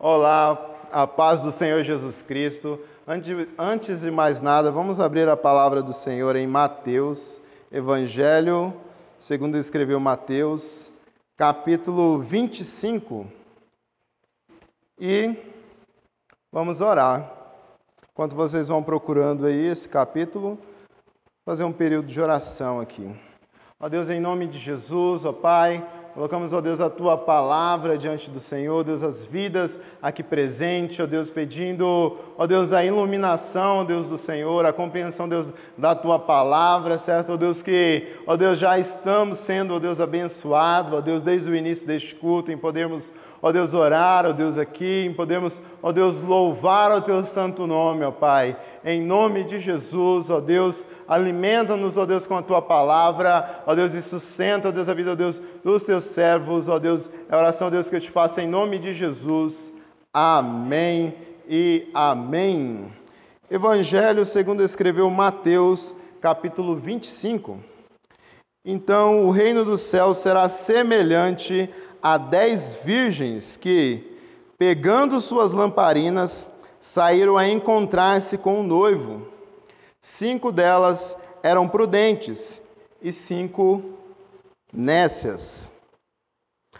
Olá, a paz do Senhor Jesus Cristo. Antes de mais nada, vamos abrir a palavra do Senhor em Mateus, Evangelho, segundo escreveu Mateus, capítulo 25. E vamos orar. Enquanto vocês vão procurando aí esse capítulo, fazer um período de oração aqui. Ó Deus, em nome de Jesus, ó Pai, Colocamos, ó Deus, a tua palavra diante do Senhor, Deus, as vidas aqui presentes, ó Deus, pedindo, ó Deus, a iluminação, ó Deus, do Senhor, a compreensão, Deus, da tua palavra, certo, ó Deus, que, ó Deus, já estamos sendo, ó Deus, abençoados, ó Deus, desde o início deste culto, em podermos, ó Deus, orar, ó Deus, aqui, em podermos, ó Deus, louvar o teu santo nome, ó Pai, em nome de Jesus, ó Deus, alimenta-nos, ó Deus, com a tua palavra, ó Deus, e sustenta, ó Deus, a vida, ó Deus, dos teus servos, ó Deus, é a oração, Deus, que eu te faço em nome de Jesus. Amém e amém. Evangelho segundo escreveu Mateus, capítulo 25. Então o reino dos céus será semelhante a dez virgens que, pegando suas lamparinas, saíram a encontrar-se com o noivo. Cinco delas eram prudentes e cinco nécias.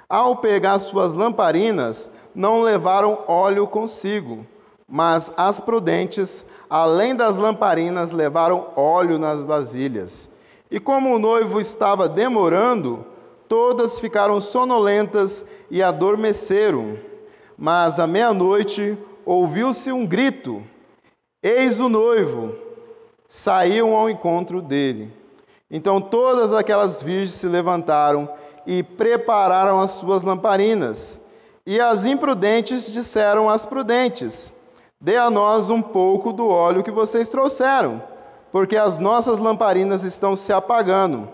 Ao pegar suas lamparinas, não levaram óleo consigo, mas as prudentes, além das lamparinas, levaram óleo nas vasilhas. E como o noivo estava demorando, todas ficaram sonolentas e adormeceram. Mas à meia-noite ouviu-se um grito: Eis o noivo! Saíam ao encontro dele. Então todas aquelas virgens se levantaram e prepararam as suas lamparinas. E as imprudentes disseram às prudentes: Dê a nós um pouco do óleo que vocês trouxeram, porque as nossas lamparinas estão se apagando.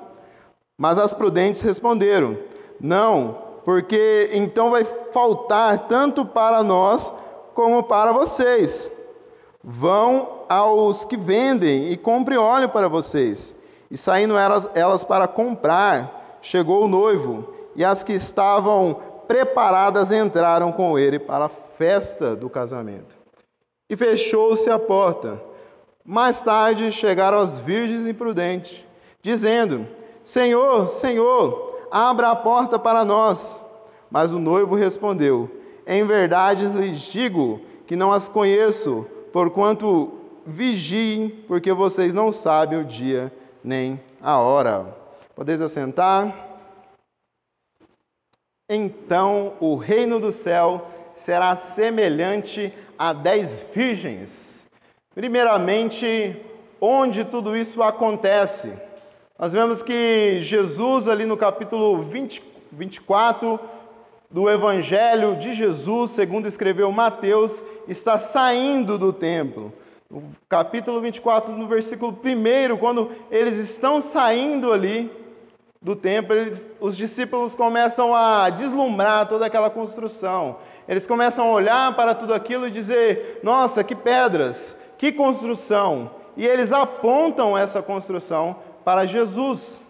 Mas as prudentes responderam: Não, porque então vai faltar tanto para nós como para vocês. Vão aos que vendem e compre óleo para vocês. E saindo elas, para comprar, chegou o noivo, e as que estavam preparadas entraram com ele para a festa do casamento. E fechou-se a porta. Mais tarde chegaram as virgens imprudentes, dizendo: Senhor, Senhor, abra a porta para nós. Mas o noivo respondeu: Em verdade lhes digo que não as conheço, porquanto vigiem, porque vocês não sabem o dia nem a hora. Podeis assentar? Então o reino do céu será semelhante a dez virgens. Primeiramente, onde tudo isso acontece? Nós vemos que Jesus, ali no capítulo 20, 24 do Evangelho de Jesus, segundo escreveu Mateus, está saindo do templo. No capítulo 24, no versículo 1, quando eles estão saindo ali, do templo, eles, os discípulos começam a deslumbrar toda aquela construção. Eles começam a olhar para tudo aquilo e dizer: Nossa, que pedras, que construção! E eles apontam essa construção para Jesus.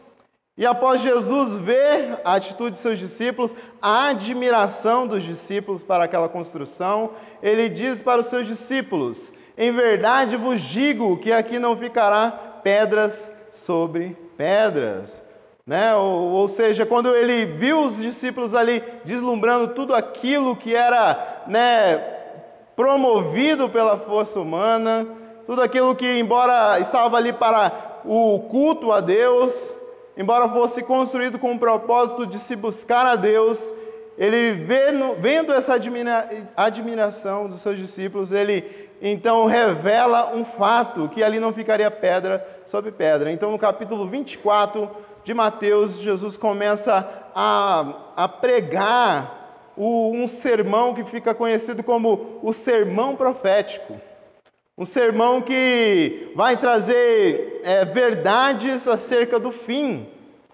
E após Jesus ver a atitude de seus discípulos, a admiração dos discípulos para aquela construção, ele diz para os seus discípulos: Em verdade vos digo que aqui não ficará pedras sobre pedras. Né? Ou, ou, seja, quando ele viu os discípulos ali deslumbrando tudo aquilo que era né, promovido pela força humana, tudo aquilo que, embora estava ali para o culto a Deus, embora fosse construído com o propósito de se buscar a Deus, ele vendo, vendo essa admira, admiração dos seus discípulos, ele então revela um fato que ali não ficaria pedra sobre pedra. Então, no capítulo 24 de Mateus, Jesus começa a, a pregar o, um sermão que fica conhecido como o sermão profético. Um sermão que vai trazer é, verdades acerca do fim,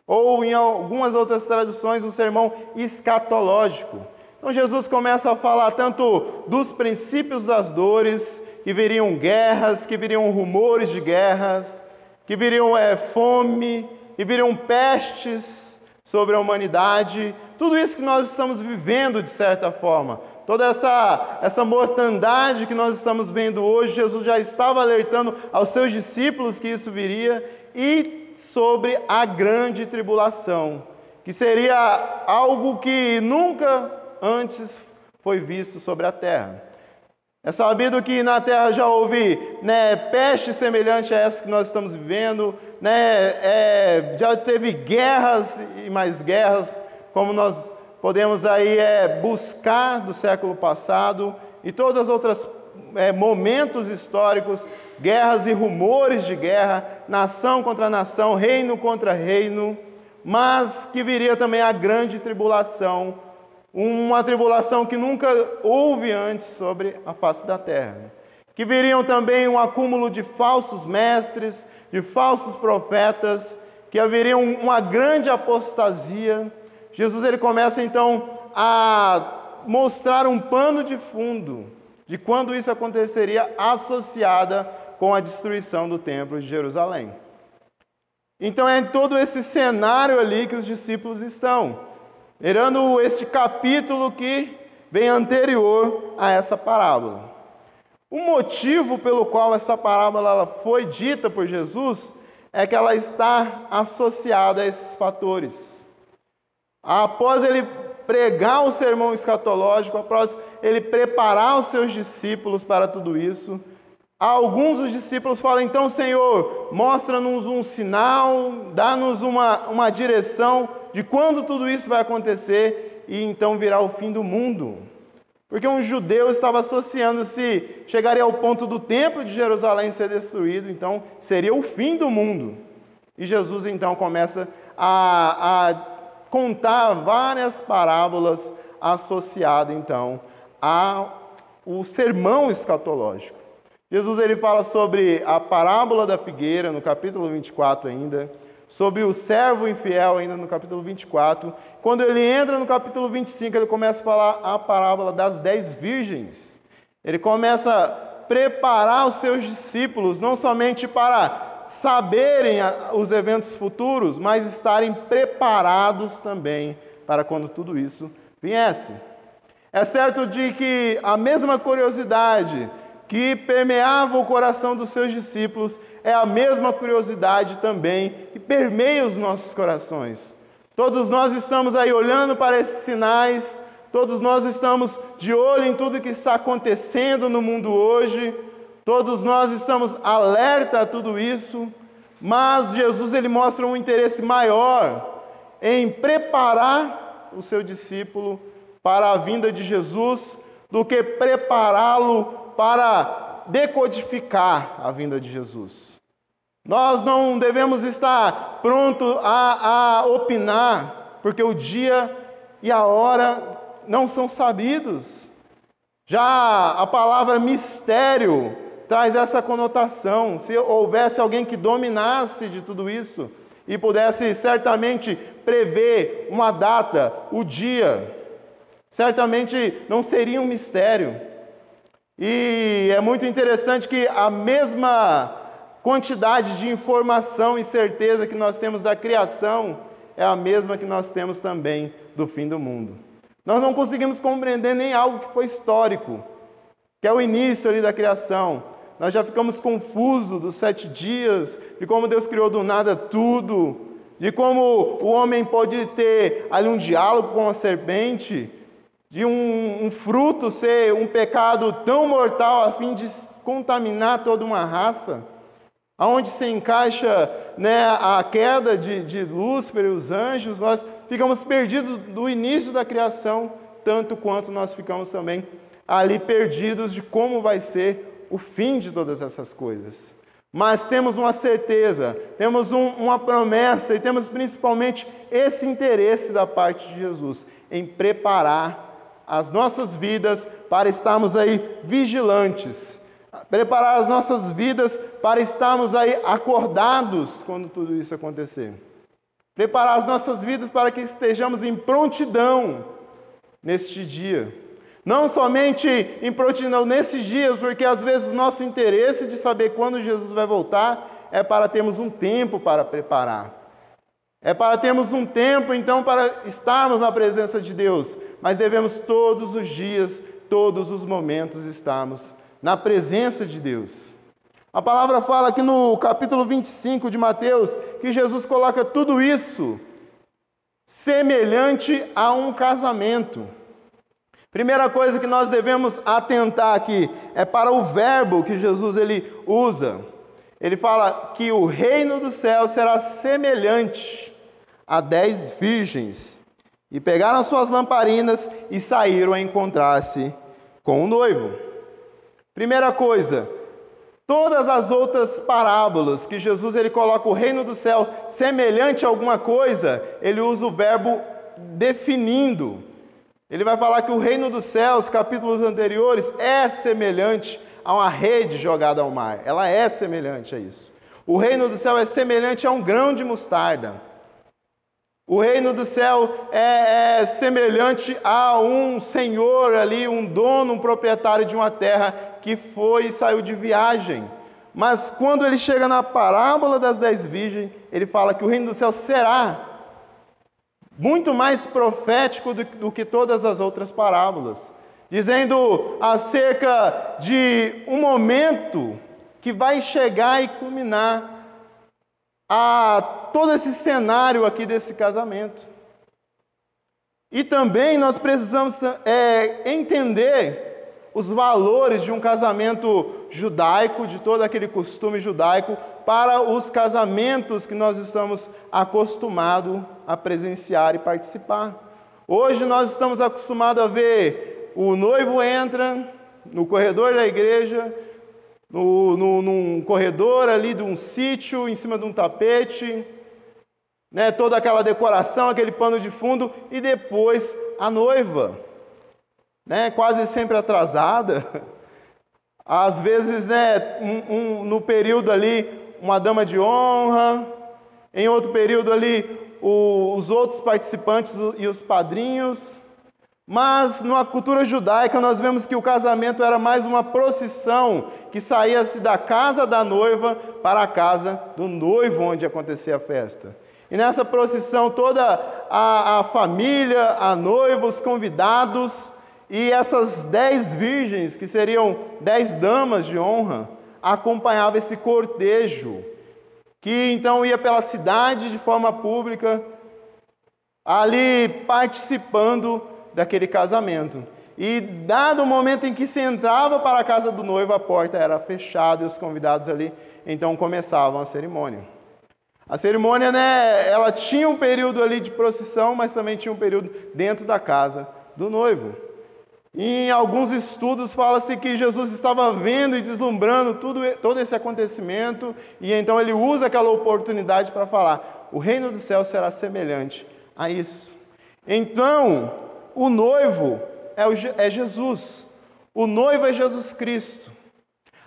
ou em algumas outras traduções, um sermão escatológico. Então Jesus começa a falar tanto dos princípios das dores, que viriam guerras, que viriam rumores de guerras, que viriam é, fome, e viriam pestes sobre a humanidade, tudo isso que nós estamos vivendo de certa forma, toda essa, essa mortandade que nós estamos vendo hoje, Jesus já estava alertando aos seus discípulos que isso viria e sobre a grande tribulação, que seria algo que nunca antes foi visto sobre a terra. É sabido que na terra já houve né, peste semelhante a essa que nós estamos vivendo, né, é, já teve guerras e mais guerras, como nós podemos aí é, buscar do século passado, e todos os outros é, momentos históricos, guerras e rumores de guerra, nação contra nação, reino contra reino, mas que viria também a grande tribulação, uma tribulação que nunca houve antes sobre a face da terra. Que viriam também um acúmulo de falsos mestres, de falsos profetas, que haveria uma grande apostasia. Jesus ele começa então a mostrar um pano de fundo de quando isso aconteceria associada com a destruição do templo de Jerusalém. Então é em todo esse cenário ali que os discípulos estão lerando este capítulo que vem anterior a essa parábola. O motivo pelo qual essa parábola foi dita por Jesus é que ela está associada a esses fatores. Após ele pregar o sermão escatológico, após ele preparar os seus discípulos para tudo isso, alguns dos discípulos falam: então, Senhor, mostra-nos um sinal, dá-nos uma, uma direção de quando tudo isso vai acontecer e então virá o fim do mundo. Porque um judeu estava associando se chegaria ao ponto do templo de Jerusalém ser destruído, então seria o fim do mundo. E Jesus então começa a, a contar várias parábolas associadas então ao sermão escatológico. Jesus ele fala sobre a parábola da figueira no capítulo 24 ainda, sobre o servo infiel, ainda no capítulo 24. Quando ele entra no capítulo 25, ele começa a falar a parábola das dez virgens. Ele começa a preparar os seus discípulos, não somente para saberem os eventos futuros, mas estarem preparados também para quando tudo isso viesse. É certo de que a mesma curiosidade que permeava o coração dos seus discípulos é a mesma curiosidade também que permeia os nossos corações. Todos nós estamos aí olhando para esses sinais, todos nós estamos de olho em tudo que está acontecendo no mundo hoje, todos nós estamos alerta a tudo isso, mas Jesus ele mostra um interesse maior em preparar o seu discípulo para a vinda de Jesus do que prepará-lo para decodificar a vinda de Jesus. Nós não devemos estar prontos a, a opinar, porque o dia e a hora não são sabidos. Já a palavra mistério traz essa conotação. Se houvesse alguém que dominasse de tudo isso e pudesse certamente prever uma data, o dia, certamente não seria um mistério. E é muito interessante que a mesma quantidade de informação e certeza que nós temos da criação é a mesma que nós temos também do fim do mundo. Nós não conseguimos compreender nem algo que foi histórico, que é o início ali da criação. Nós já ficamos confusos dos sete dias, de como Deus criou do nada tudo, de como o homem pode ter ali um diálogo com a serpente, de um, um, fruto ser um pecado tão mortal a fim de contaminar toda uma raça, aonde se encaixa né, a queda de, de Lúcifer e os anjos, nós ficamos perdidos do início da criação, tanto quanto nós ficamos também ali perdidos de como vai ser o fim de todas essas coisas. Mas temos uma certeza, temos um, uma promessa e temos principalmente esse interesse da parte de Jesus em preparar as nossas vidas para estarmos aí vigilantes, preparar as nossas vidas para estarmos aí acordados quando tudo isso acontecer. Preparar as nossas vidas para que estejamos em prontidão neste dia. Não somente em prontidão nesses dias, porque às vezes o nosso interesse de saber quando Jesus vai voltar é para termos um tempo para preparar. É para termos um tempo, então, para estarmos na presença de Deus, mas devemos todos os dias todos os momentos estarmos na presença de Deus. A palavra fala aqui no capítulo 25 de Mateus que Jesus coloca tudo isso semelhante a um casamento. Primeira coisa que nós devemos atentar aqui é para o verbo que Jesus ele usa. Ele fala que o reino do céu será semelhante a dez virgens. E pegaram suas lamparinas e saíram a encontrar-se com o noivo. Primeira coisa, todas as outras parábolas que Jesus ele coloca o reino do céu semelhante a alguma coisa, ele usa o verbo definindo. Ele vai falar que o reino dos céus, capítulos anteriores, é semelhante a uma rede jogada ao mar. Ela é semelhante a isso. O reino do céu é semelhante a um grão de mostarda. O reino do céu é, é, semelhante a um senhor ali, um dono, um proprietário de uma terra que foi e saiu de viagem. Mas quando ele chega na parábola das dez virgens, ele fala que o reino do céu será muito mais profético do, do que todas as outras parábolas, dizendo acerca de um momento que vai chegar e culminar a todo esse cenário aqui desse casamento. E também nós precisamos é, entender os valores de um casamento judaico, de todo aquele costume judaico, para os casamentos que nós estamos acostumados a presenciar e participar. Hoje nós estamos acostumados a ver o noivo entra no corredor da igreja, no, no, num corredor ali de um sítio, em cima de um tapete, né, toda aquela decoração, aquele pano de fundo, e depois a noiva né, quase sempre atrasada. Às vezes, né, um, um, no período ali, uma dama de honra, em outro período ali, o, os outros participantes e os padrinhos. Mas numa cultura judaica nós vemos que o casamento era mais uma procissão que saía-se da casa da noiva para a casa do noivo onde acontecia a festa. E nessa procissão toda a, a família, a noiva, os convidados e essas dez virgens, que seriam dez damas de honra, acompanhavam esse cortejo, que então ia pela cidade de forma pública, ali participando daquele casamento. E dado o momento em que se entrava para a casa do noivo, a porta era fechada e os convidados ali então começavam a cerimônia. A cerimônia, né, ela tinha um período ali de procissão, mas também tinha um período dentro da casa do noivo. Em alguns estudos fala-se que Jesus estava vendo e deslumbrando tudo, todo esse acontecimento, e então ele usa aquela oportunidade para falar: o reino do céu será semelhante a isso. Então, o noivo é, é Jesus, o noivo é Jesus Cristo.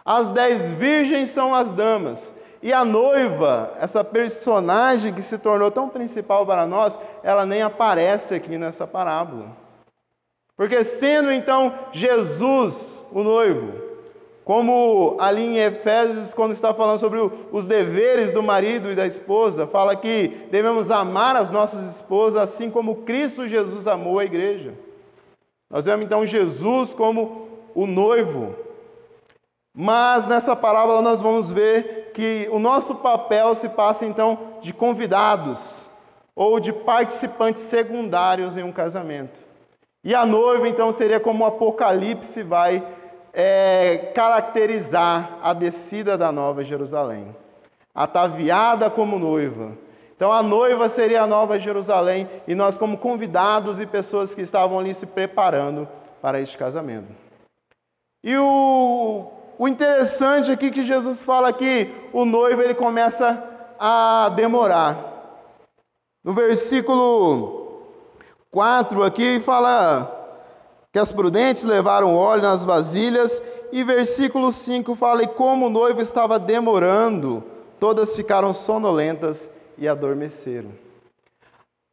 As dez virgens são as damas, e a noiva, essa personagem que se tornou tão principal para nós, ela nem aparece aqui nessa parábola. Porque sendo então Jesus o noivo, como ali em Efésios, quando está falando sobre os deveres do marido e da esposa, fala que devemos amar as nossas esposas assim como Cristo Jesus amou a igreja. Nós vemos então Jesus como o noivo. Mas nessa parábola nós vamos ver que o nosso papel se passa então de convidados ou de participantes secundários em um casamento. E a noiva, então, seria como o Apocalipse vai é, caracterizar a descida da Nova Jerusalém. Ataviada como noiva. Então, a noiva seria a Nova Jerusalém e nós, como convidados e pessoas que estavam ali se preparando para este casamento. E o, o interessante aqui que Jesus fala que o noivo ele começa a demorar. No versículo 4 aqui fala que as prudentes levaram óleo nas vasilhas, e versículo 5 fala: E como o noivo estava demorando, todas ficaram sonolentas e adormeceram.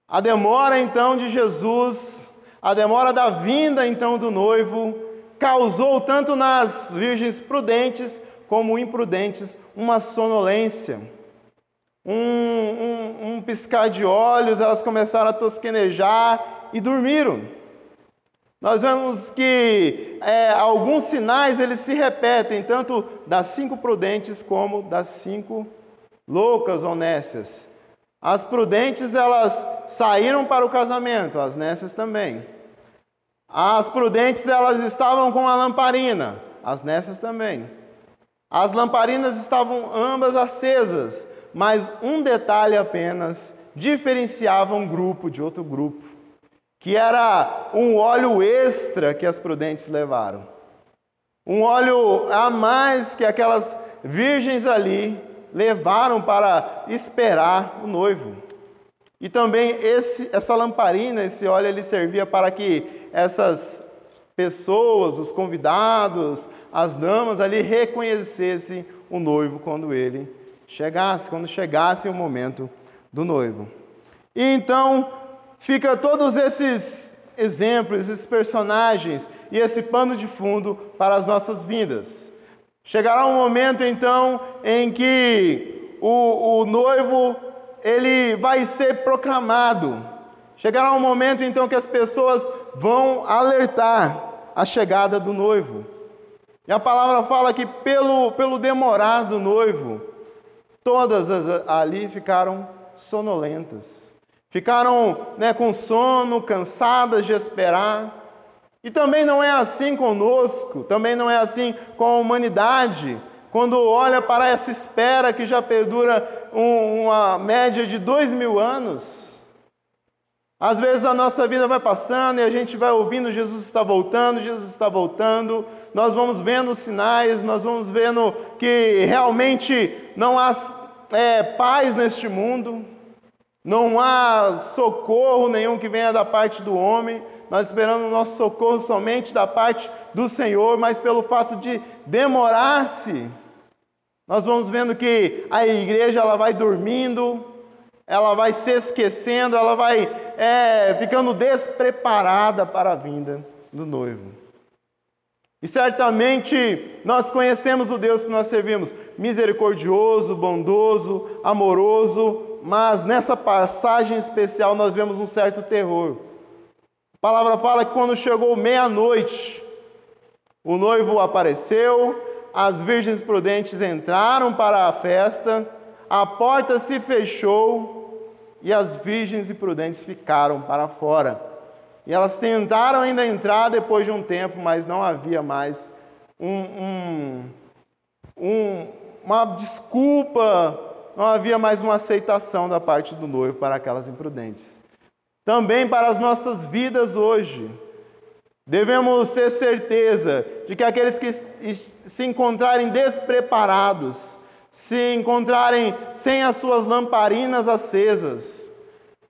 A demora então de Jesus, a demora da vinda então do noivo, causou tanto nas virgens prudentes como imprudentes uma sonolência um, um, um piscar de olhos, elas começaram a tosquenejar e dormiram. Nós vemos que é, alguns sinais eles se repetem, tanto das cinco prudentes como das cinco loucas ou nécias. As prudentes elas saíram para o casamento, as nécias também. As prudentes elas estavam com a lamparina, as nécias também. As lamparinas estavam ambas acesas, mas um detalhe apenas diferenciava um grupo de outro grupo, que era um óleo extra que as prudentes levaram. Um óleo a mais que aquelas virgens ali levaram para esperar o noivo. E também esse, essa lamparina, esse óleo, ele servia para que essas pessoas, os convidados, as damas ali reconhecessem o noivo quando ele chegasse, quando chegasse o momento do noivo. E então fica todos esses exemplos, esses personagens e esse pano de fundo para as nossas vidas. Chegará um momento então em que o, o noivo ele vai ser proclamado. Chegará um momento então que as pessoas vão alertar a chegada do noivo. E a palavra fala que pelo, pelo demorar do noivo, todas as, ali ficaram sonolentas. Ficaram né, com sono, cansadas de esperar. E também não é assim conosco, também não é assim com a humanidade. Quando olha para essa espera que já perdura um, uma média de dois mil anos, às vezes a nossa vida vai passando e a gente vai ouvindo Jesus está voltando, Jesus está voltando. Nós vamos vendo os sinais, nós vamos vendo que realmente não há é, paz neste mundo, não há socorro nenhum que venha da parte do homem, nós esperamos o nosso socorro somente da parte do Senhor, mas pelo fato de demorar-se, nós vamos vendo que a igreja ela vai dormindo, ela vai se esquecendo, ela vai é, ficando despreparada para a vinda do noivo. E certamente nós conhecemos o Deus que nós servimos, misericordioso, bondoso, amoroso, mas nessa passagem especial nós vemos um certo terror. A palavra fala que quando chegou meia-noite, o noivo apareceu, as virgens prudentes entraram para a festa, a porta se fechou e as virgens e prudentes ficaram para fora. E elas tentaram ainda entrar depois de um tempo, mas não havia mais um, um, um, uma desculpa, não havia mais uma aceitação da parte do noivo para aquelas imprudentes. Também para as nossas vidas hoje, devemos ter certeza de que aqueles que se encontrarem despreparados, se encontrarem sem as suas lamparinas acesas,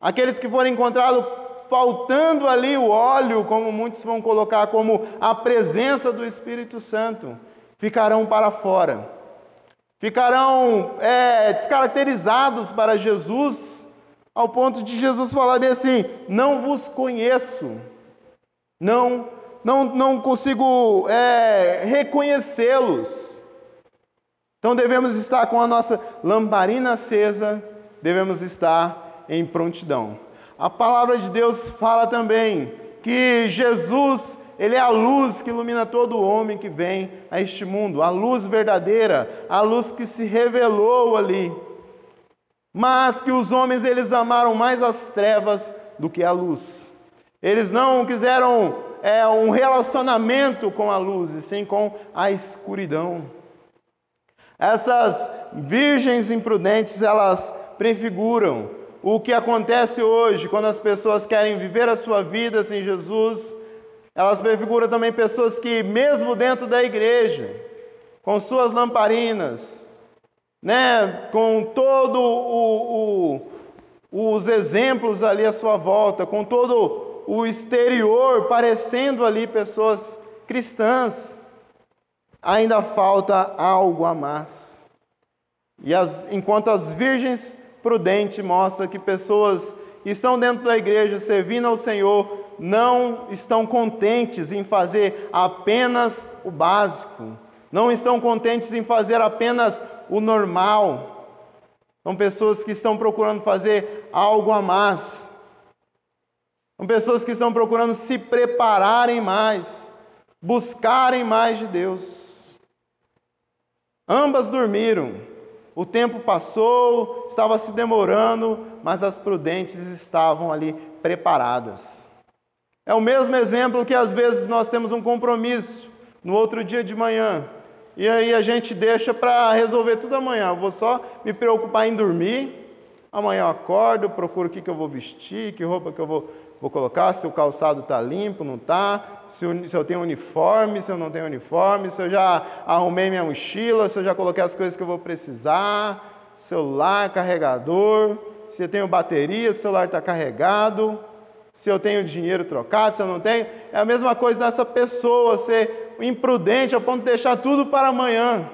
aqueles que forem encontrados faltando ali o óleo, como muitos vão colocar como a presença do Espírito Santo, ficarão para fora, ficarão é, descaracterizados para Jesus, ao ponto de Jesus falar bem assim: não vos conheço, não, não, não consigo é, reconhecê-los. Então devemos estar com a nossa lamparina acesa, devemos estar em prontidão. A palavra de Deus fala também que Jesus, ele é a luz que ilumina todo homem que vem a este mundo, a luz verdadeira, a luz que se revelou ali. Mas que os homens eles amaram mais as trevas do que a luz. Eles não quiseram é, um relacionamento com a luz, e sim com a escuridão. Essas virgens imprudentes, elas prefiguram o que acontece hoje quando as pessoas querem viver a sua vida sem Jesus. Elas prefiguram também pessoas que, mesmo dentro da igreja, com suas lamparinas, né, com todo o, o, os exemplos ali à sua volta, com todo o exterior parecendo ali pessoas cristãs, ainda falta algo a mais. E as, enquanto as virgens prudente mostra que pessoas que estão dentro da igreja servindo ao Senhor não estão contentes em fazer apenas o básico, não estão contentes em fazer apenas o normal. São pessoas que estão procurando fazer algo a mais. São pessoas que estão procurando se prepararem mais, buscarem mais de Deus. Ambas dormiram. O tempo passou, estava se demorando, mas as prudentes estavam ali preparadas. É o mesmo exemplo que às vezes nós temos um compromisso no outro dia de manhã, e aí a gente deixa para resolver tudo amanhã. Eu vou só me preocupar em dormir. Amanhã eu acordo, procuro o que, que eu vou vestir, que roupa que eu vou, vou colocar, se o calçado está limpo, não está, se, se eu tenho uniforme, se eu não tenho uniforme, se eu já arrumei minha mochila, se eu já coloquei as coisas que eu vou precisar, celular, carregador, se eu tenho bateria, o celular está carregado, se eu tenho dinheiro trocado, se eu não tenho. É a mesma coisa nessa pessoa, ser imprudente a ponto de deixar tudo para amanhã.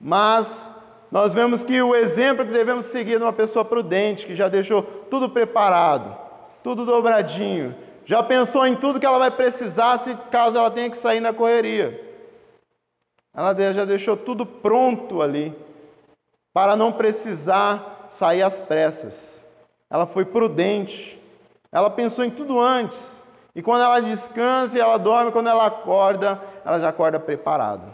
Mas nós vemos que o exemplo que devemos seguir é uma pessoa prudente, que já deixou tudo preparado, tudo dobradinho, já pensou em tudo que ela vai precisar se caso ela tenha que sair na correria. Ela já deixou tudo pronto ali, para não precisar sair às pressas. Ela foi prudente, ela pensou em tudo antes. E quando ela descansa e ela dorme, quando ela acorda, ela já acorda preparada.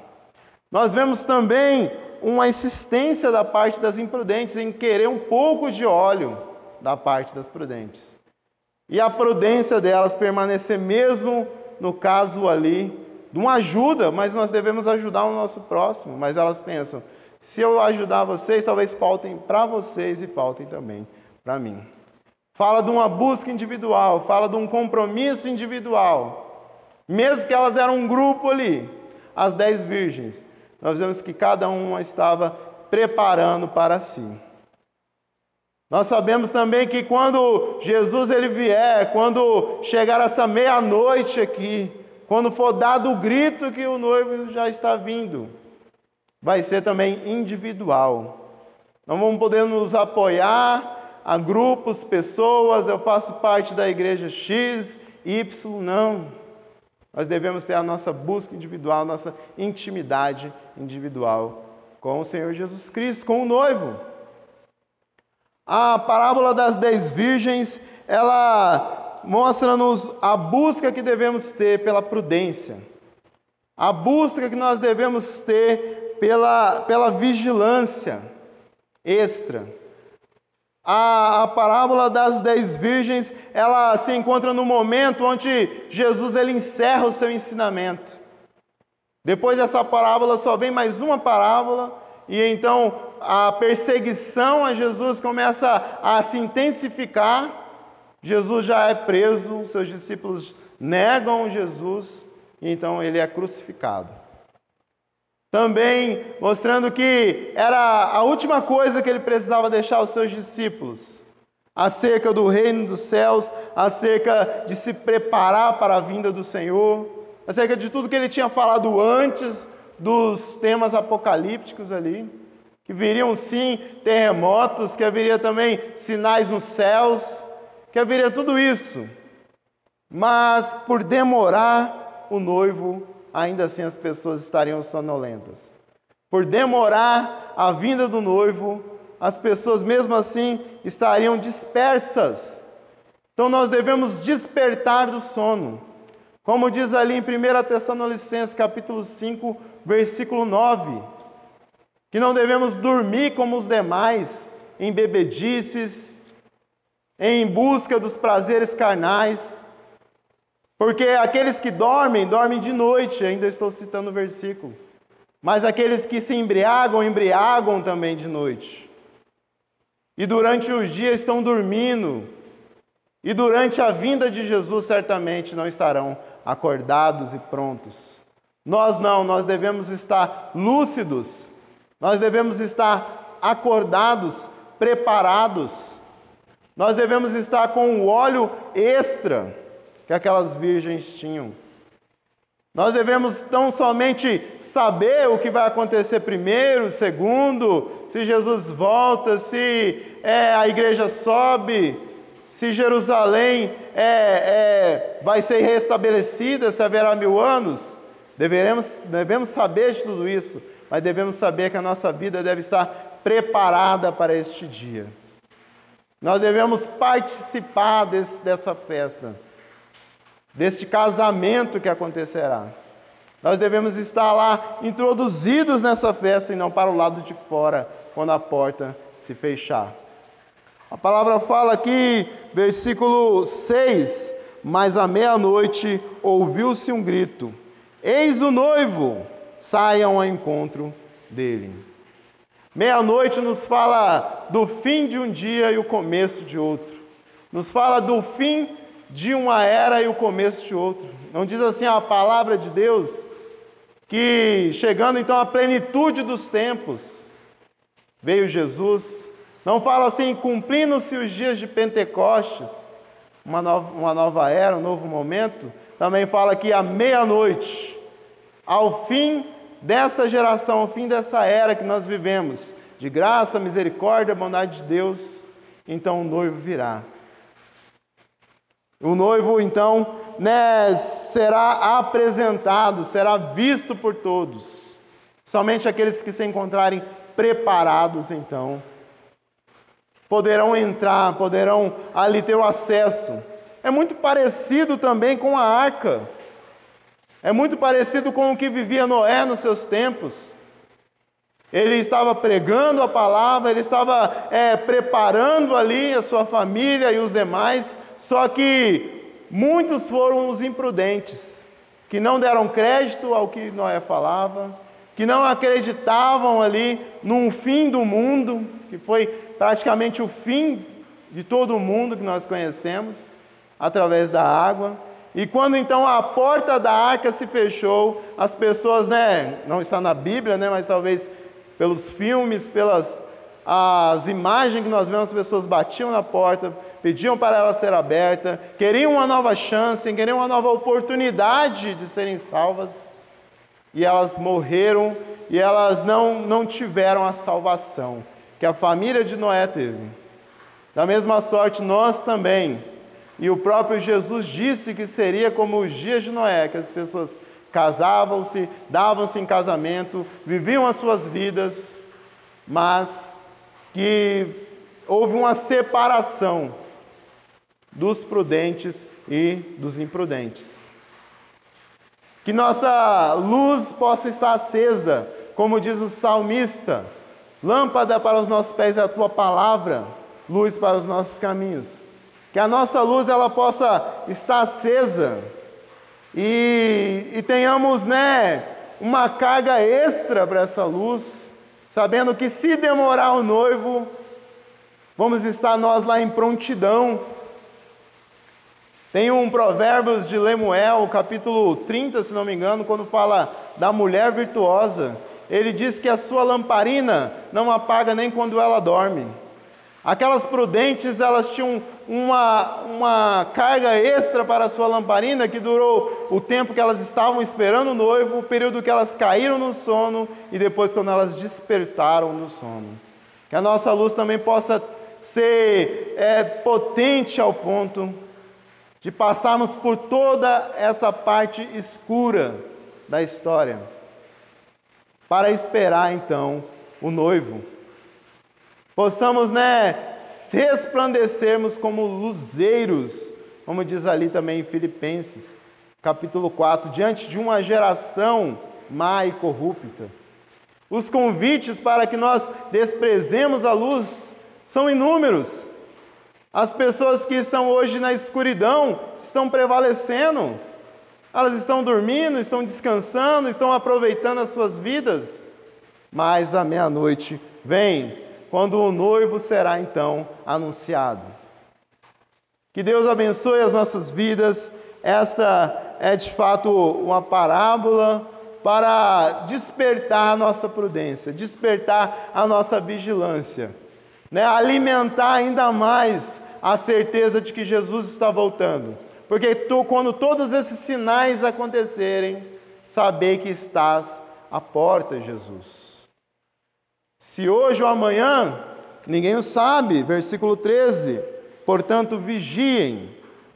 Nós vemos também uma insistência da parte das imprudentes em querer um pouco de óleo da parte das prudentes. E a prudência delas permanecer mesmo no caso ali de uma ajuda, mas nós devemos ajudar o nosso próximo. Mas elas pensam: se eu ajudar vocês, talvez faltem para vocês e faltem também para mim fala de uma busca individual, fala de um compromisso individual. Mesmo que elas eram um grupo ali, as dez virgens, nós vemos que cada uma estava preparando para si. Nós sabemos também que quando Jesus ele vier, quando chegar essa meia-noite aqui, quando for dado o grito que o noivo já está vindo, vai ser também individual. Não vamos poder nos apoiar a grupos, pessoas, eu faço parte da igreja X, Y, não. Nós devemos ter a nossa busca individual, nossa intimidade individual com o Senhor Jesus Cristo, com o noivo. A parábola das dez virgens, ela mostra-nos a busca que devemos ter pela prudência, a busca que nós devemos ter pela, pela vigilância extra. A, a, parábola das dez virgens, ela se encontra no momento onde Jesus ele encerra o seu ensinamento. Depois dessa parábola só vem mais uma parábola e então a perseguição a Jesus começa a se intensificar. Jesus já é preso, seus discípulos negam Jesus e então ele é crucificado. Também mostrando que era a última coisa que ele precisava deixar aos seus discípulos, acerca do reino dos céus, acerca de se preparar para a vinda do Senhor, acerca de tudo que ele tinha falado antes dos temas apocalípticos ali, que viriam sim terremotos, que haveria também sinais nos céus, que haveria tudo isso. Mas por demorar, o noivo ainda assim as pessoas estariam sonolentas. Por demorar a vinda do noivo, as pessoas mesmo assim estariam dispersas. Então nós devemos despertar do sono. Como diz ali em 1 Tessalonicenses capítulo 5, versículo 9, que não devemos dormir como os demais, em bebedices, em busca dos prazeres carnais, porque aqueles que dormem, dormem de noite, ainda estou citando o versículo. Mas aqueles que se embriagam, embriagam também de noite. E durante os dias estão dormindo. E durante a vinda de Jesus, certamente não estarão acordados e prontos. Nós não, nós devemos estar lúcidos, nós devemos estar acordados, preparados, nós devemos estar com o óleo extra que aquelas virgens tinham. Nós devemos tão somente saber o que vai acontecer primeiro, segundo, se Jesus volta, se é, a igreja sobe, se Jerusalém é, é, vai ser restabelecida, se haverá mil anos. Deveremos, devemos saber de tudo isso, mas devemos saber que a nossa vida deve estar preparada para este dia. Nós devemos participar desse, dessa festa, deste casamento que acontecerá. Nós devemos estar lá introduzidos nessa festa e não para o lado de fora, quando a porta se fechar. A palavra fala aqui, versículo 6: Mas à meia-noite ouviu-se um grito: Eis o noivo, saiam ao encontro dele. Meia-noite nos fala do fim de um dia e o começo de outro. Nos fala do fim de uma era e o começo de outro. Não diz assim a palavra de Deus que chegando então à plenitude dos tempos, veio Jesus. Não fala assim, cumprindo-se os dias de Pentecostes, uma nova, uma nova era, um novo momento. Também fala que à meia-noite, ao fim dessa geração, ao fim dessa era que nós vivemos, de graça, misericórdia, bondade de Deus, então o noivo virá. O noivo, então, né, será apresentado, será visto por todos. Somente aqueles que se encontrarem preparados, então, poderão entrar, poderão ali ter o acesso. É muito parecido também com a arca. É muito parecido com o que vivia Noé nos seus tempos. Ele estava pregando a palavra, ele estava é, preparando ali a sua família e os demais, só que Muitos foram os imprudentes, que não deram crédito ao que Noé falava, que não acreditavam ali num fim do mundo, que foi praticamente o fim de todo o mundo que nós conhecemos, através da água. E quando então a porta da arca se fechou, as pessoas, né, não está na Bíblia, né, mas talvez pelos filmes, pelas as imagens que nós vemos, as pessoas batiam na porta, pediam para ela ser aberta, queriam uma nova chance, queriam uma nova oportunidade de serem salvas, e elas morreram e elas não, não tiveram a salvação que a família de Noé teve. Da mesma sorte, nós também. E o próprio Jesus disse que seria como os dias de Noé, que as pessoas casavam-se, davam-se em casamento, viviam as suas vidas, mas que houve uma separação dos prudentes e dos imprudentes. Que nossa luz possa estar acesa, como diz o salmista: lâmpada para os nossos pés é a tua palavra, luz para os nossos caminhos. Que a nossa luz ela possa estar acesa e, e tenhamos, né, uma carga extra para essa luz, sabendo que se demorar o noivo, vamos estar nós lá em prontidão tem um Provérbios de Lemuel, capítulo 30, se não me engano, quando fala da mulher virtuosa. Ele diz que a sua lamparina não apaga nem quando ela dorme. Aquelas prudentes, elas tinham uma, uma carga extra para a sua lamparina que durou o tempo que elas estavam esperando o noivo, o período que elas caíram no sono e depois quando elas despertaram no sono. Que a nossa luz também possa ser é, potente ao ponto de passarmos por toda essa parte escura da história, para esperar então o noivo. Possamos, né, resplandecermos como luzeiros, como diz ali também em Filipenses, capítulo 4, diante de uma geração má e corrupta. Os convites para que nós desprezemos a luz são inúmeros. As pessoas que estão hoje na escuridão estão prevalecendo. Elas estão dormindo, estão descansando, estão aproveitando as suas vidas. Mas a meia-noite vem, quando o noivo será então anunciado. Que Deus abençoe as nossas vidas. Esta é de fato uma parábola para despertar a nossa prudência, despertar a nossa vigilância, né? alimentar ainda mais a certeza de que Jesus está voltando. Porque tu, quando todos esses sinais acontecerem, saber que estás à porta, Jesus. Se hoje ou amanhã, ninguém o sabe. Versículo 13. Portanto, vigiem,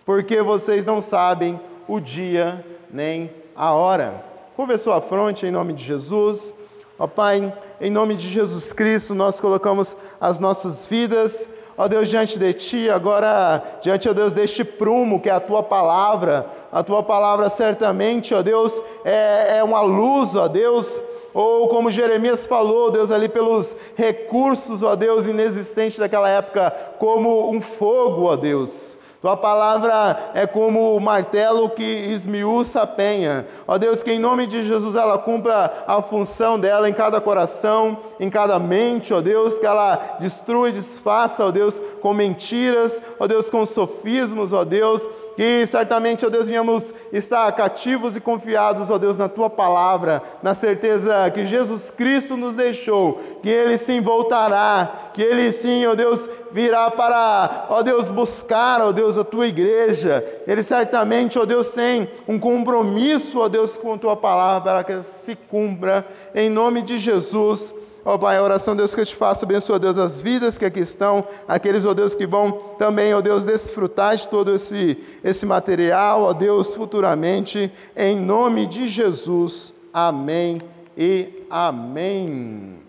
porque vocês não sabem o dia nem a hora. Curva sua fronte em nome de Jesus. Ó Pai, em nome de Jesus Cristo, nós colocamos as nossas vidas ó Deus, diante de Ti, agora diante, ó Deus, deste prumo que é a Tua palavra. A Tua palavra certamente, ó Deus, é, é uma luz, ó Deus, ou como Jeremias falou, Deus, ali pelos recursos, ó Deus, inexistentes daquela época, como um fogo, ó Deus. Tua palavra é como o martelo que esmiuça a penha. Ó Deus, que em nome de Jesus ela cumpra a função dela em cada coração, em cada mente, ó Deus, que ela destrua e desfaça, ó Deus, com mentiras, ó Deus, com sofismos, ó Deus, que certamente, ó Deus, venhamos estar cativos e confiados, ó Deus, na tua palavra, na certeza que Jesus Cristo nos deixou, que ele sim voltará, que ele sim, ó Deus, virá para, ó Deus, buscar, ó Deus, a tua igreja. Ele certamente, ó Deus, tem um compromisso, ó Deus, com a tua palavra para que se cumpra, em nome de Jesus. Ó oh, Pai, a oração, Deus, que eu te faço, abençoa, Deus, as vidas que aqui estão, aqueles, ó oh, Deus, que vão também, ó oh, Deus, desfrutar de todo esse, esse material, ó Deus, futuramente, em nome de Jesus. Amém e amém.